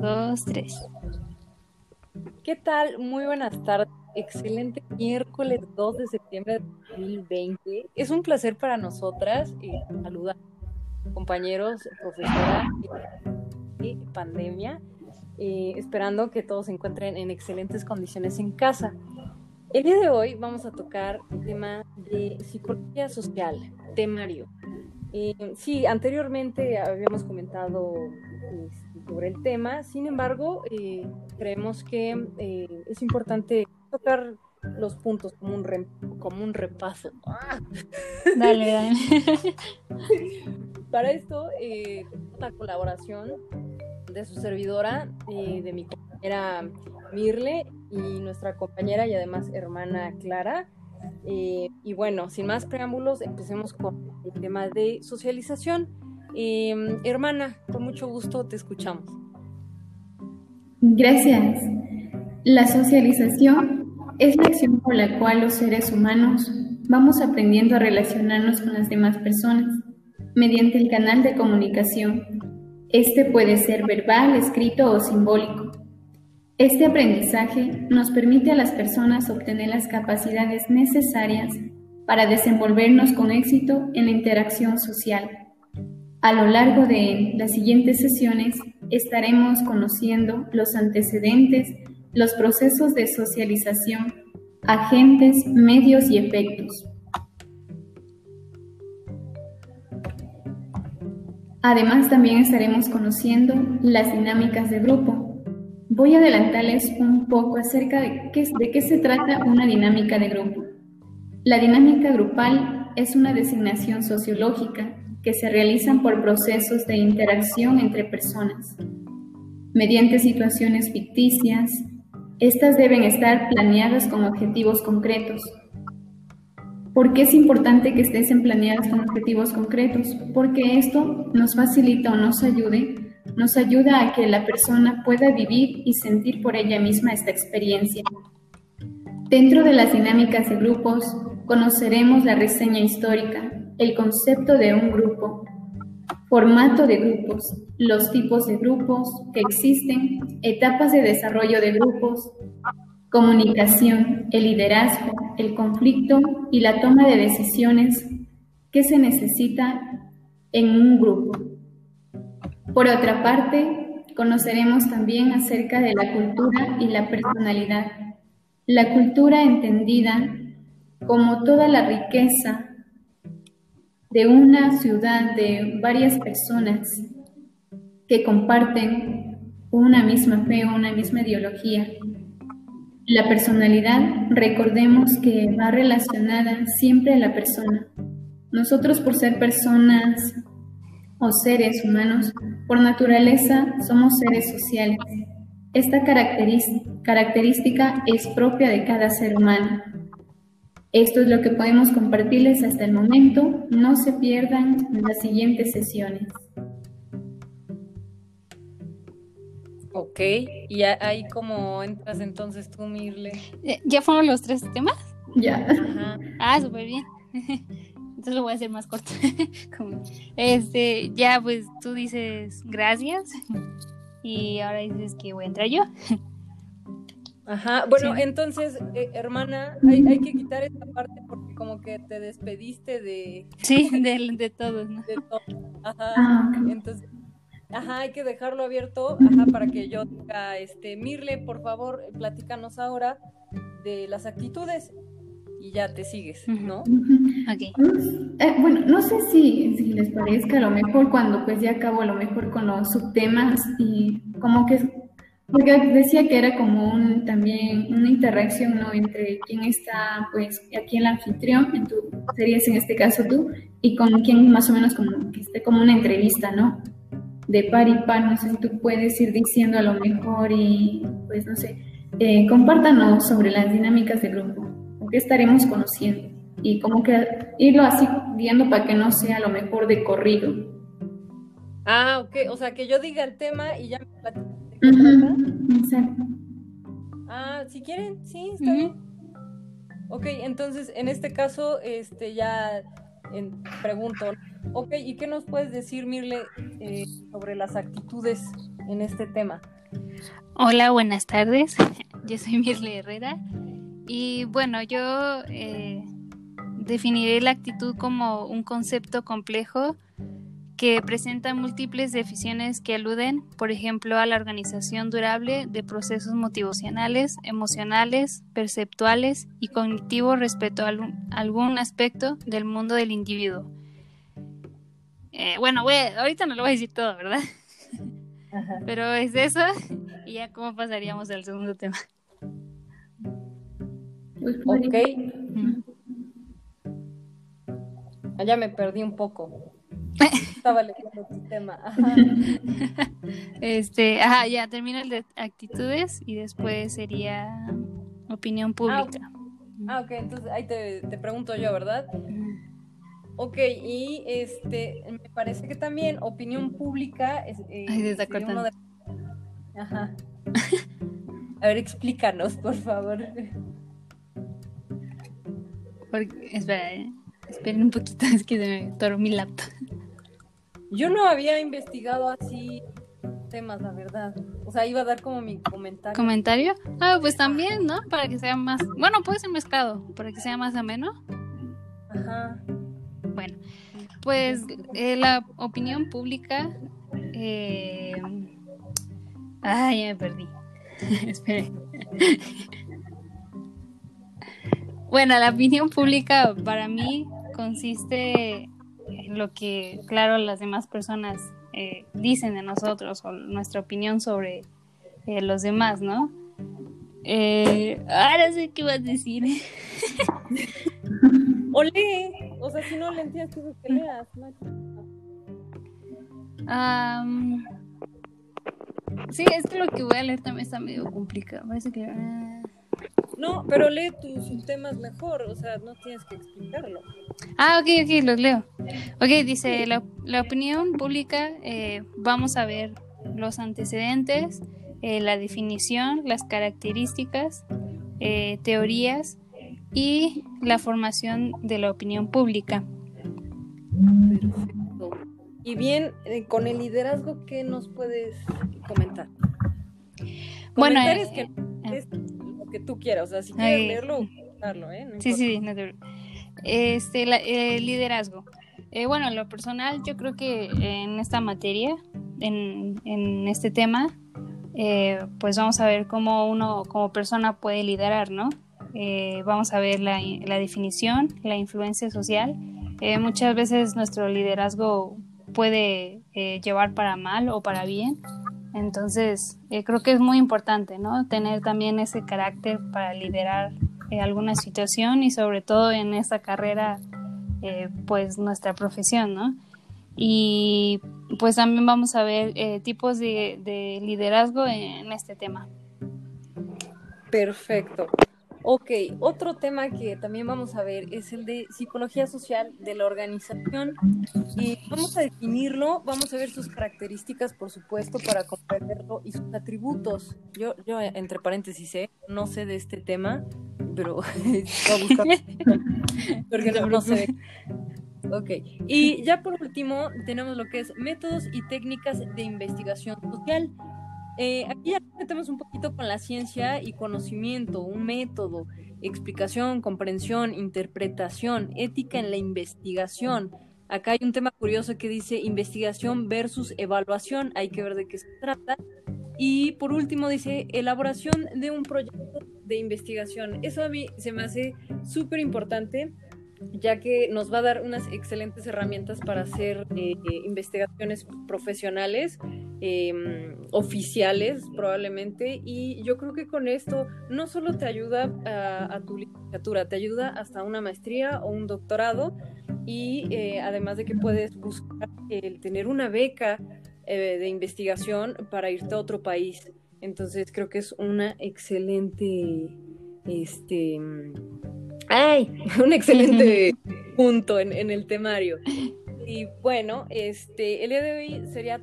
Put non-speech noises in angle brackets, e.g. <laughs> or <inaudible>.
dos, tres. ¿Qué tal? Muy buenas tardes. Excelente miércoles 2 de septiembre de 2020. Es un placer para nosotras eh, saludar compañeros, profesora y pandemia, eh, esperando que todos se encuentren en excelentes condiciones en casa. El día de hoy vamos a tocar el tema de psicología social, temario. Eh, sí, anteriormente habíamos comentado este, sobre el tema, sin embargo, eh, creemos que eh, es importante tocar los puntos como un, como un repaso. <laughs> Dale, dale. <laughs> Para esto, la colaboración de su servidora, de mi compañera Mirle y nuestra compañera y además hermana Clara. Eh, y bueno, sin más preámbulos, empecemos con el tema de socialización. Hermana, con mucho gusto te escuchamos. Gracias. La socialización es la acción por la cual los seres humanos vamos aprendiendo a relacionarnos con las demás personas mediante el canal de comunicación. Este puede ser verbal, escrito o simbólico. Este aprendizaje nos permite a las personas obtener las capacidades necesarias para desenvolvernos con éxito en la interacción social. A lo largo de las siguientes sesiones estaremos conociendo los antecedentes, los procesos de socialización, agentes, medios y efectos. Además, también estaremos conociendo las dinámicas de grupo, Voy a adelantarles un poco acerca de qué, se trata una dinámica de grupo. La dinámica grupal es una designación sociológica que se realizan por procesos de interacción entre personas. Mediante situaciones ficticias, estas deben estar planeadas con objetivos concretos. ¿Por qué es importante que estén planeadas con objetivos concretos? Porque esto nos facilita o nos ayude nos ayuda a que la persona pueda vivir y sentir por ella misma esta experiencia. Dentro de las dinámicas de grupos, conoceremos la reseña histórica, el concepto de un grupo, formato de grupos, los tipos de grupos que existen, etapas de desarrollo de grupos, comunicación, el liderazgo, el conflicto y la toma de decisiones que se necesita en un grupo. Por otra parte, conoceremos también acerca de la cultura y la personalidad. La cultura entendida como toda la riqueza de una ciudad de varias personas que comparten una misma fe o una misma ideología. La personalidad, recordemos que va relacionada siempre a la persona. Nosotros por ser personas o seres humanos, por naturaleza somos seres sociales. Esta característica es propia de cada ser humano. Esto es lo que podemos compartirles hasta el momento. No se pierdan las siguientes sesiones. Ok, y ahí como entras entonces tú, Mirle. Eh, ¿Ya fueron los tres temas? Ya. Ah, súper bien. <laughs> entonces lo voy a hacer más corto. <laughs> este, ya pues tú dices gracias <laughs> y ahora dices que voy a entrar yo. Ajá, bueno, entonces, eh, hermana, hay, que quitar esta parte porque como que te despediste de... Sí, de, de todos, ¿no? De todos, ajá, ah, entonces, ajá, hay que dejarlo abierto, ajá, para que yo diga, este, Mirle, por favor, platícanos ahora de las actitudes y ya te sigues, ¿no? Okay. Eh, bueno, no sé si, si, les parezca a lo mejor cuando pues ya acabo a lo mejor con los subtemas y como que, porque decía que era como un, también una interacción, ¿no? Entre quién está pues aquí el anfitrión, en tu, serías en este caso tú, y con quién más o menos como que esté como una entrevista, ¿no? De par y par, no sé si tú puedes ir diciendo a lo mejor y pues no sé, eh, compártanos sobre las dinámicas de grupo qué estaremos conociendo y como que irlo así viendo para que no sea lo mejor de corrido. Ah, ok, o sea, que yo diga el tema y ya Exacto. Ah, si quieren, sí, está bien. Ok, entonces en este caso, este ya pregunto, ok, ¿y qué nos puedes decir, Mirle, eh, sobre las actitudes en este tema? Hola, buenas tardes. <laughs> Yo soy Mirle Herrera. Y bueno, yo eh, definiré la actitud como un concepto complejo que presenta múltiples definiciones que aluden, por ejemplo, a la organización durable de procesos motivacionales, emocionales, perceptuales y cognitivos respecto a algún aspecto del mundo del individuo. Eh, bueno, ahorita no lo voy a decir todo, ¿verdad? Pero es eso. Y ya cómo pasaríamos al segundo tema. Ok. Allá me perdí un poco. Estaba leyendo tu tema. <laughs> Este, ajá, ya termina el de actitudes y después sería opinión pública. Ah, ok, entonces ahí te, te pregunto yo, ¿verdad? Ok, y este, me parece que también opinión pública es eh, Ay, de... Ajá. A ver, explícanos, por favor. espera, eh, esperen un poquito, <laughs> es que se me toró mi laptop. Yo no había investigado así temas, la verdad. O sea, iba a dar como mi comentario. ¿Comentario? Ah, pues también, ¿no? Para que sea más... Bueno, puede ser mezclado, para que sea más ameno. Ajá. Bueno, pues eh, la opinión pública. Eh... Ah, ya me perdí. <laughs> Espere. bueno, la opinión pública para mí consiste lo que, claro, las demás personas eh, dicen de nosotros o nuestra opinión sobre eh, los demás, ¿no? Eh, ahora sé qué vas a decir. <laughs> o lee, o sea, si no le entiendes, que leas. sí, es que lo que voy a leer también está medio complicado. Parece que. Ah. No, pero lee tus temas mejor, o sea, no tienes que explicarlo. Ah, ok, ok, los leo. Ok, dice, la, la opinión pública, eh, vamos a ver los antecedentes, eh, la definición, las características, eh, teorías y la formación de la opinión pública. Perfecto. Y bien, eh, con el liderazgo, ¿qué nos puedes comentar? Bueno, es que lo que tú quieras, o sea, si quieres leerlo, leerlo, ¿eh? sí, sí, no este, el liderazgo. bueno, lo personal, yo creo que en esta materia, en, en este tema, eh, pues vamos a ver cómo uno como persona puede liderar, ¿no? Eh, vamos a ver la, definición, la influencia social. Eh, muchas veces nuestro liderazgo puede llevar para mal o para bien. Entonces, creo que es muy importante, ¿no? Tener también ese carácter para liderar alguna situación y sobre todo en esta carrera, pues nuestra profesión, ¿no? Y pues también vamos a ver eh, tipos de, liderazgo en, este tema. Perfecto. Ok, otro tema que también vamos a ver es el de psicología social de la organización. Y vamos a definirlo, vamos a ver sus características, por supuesto, para comprenderlo y sus atributos. Yo, yo entre paréntesis, sé, no sé de este tema, pero <laughs> voy a buscar <laughs> porque no, no sé. Ok. Y ya por último tenemos lo que es métodos y técnicas de investigación social. Eh, aquí ya metemos un poquito con la ciencia y conocimiento, un método, explicación, comprensión, interpretación, ética en la investigación. Acá hay un tema curioso que dice investigación versus evaluación, hay que ver de qué se trata. Y por último dice elaboración de un proyecto de investigación. Eso a mí se me hace súper importante ya que nos va a dar unas excelentes herramientas para hacer eh, investigaciones profesionales, em, oficiales probablemente, y yo creo que con esto no solo te ayuda a, tu licenciatura, te ayuda hasta una maestría o un doctorado, y eh, además de que puedes buscar el tener una beca eh, de investigación para irte a otro país. Entonces creo que es una excelente este ¡Ay! <laughs> Un excelente punto en, en el temario. Y bueno, este, el día de hoy sería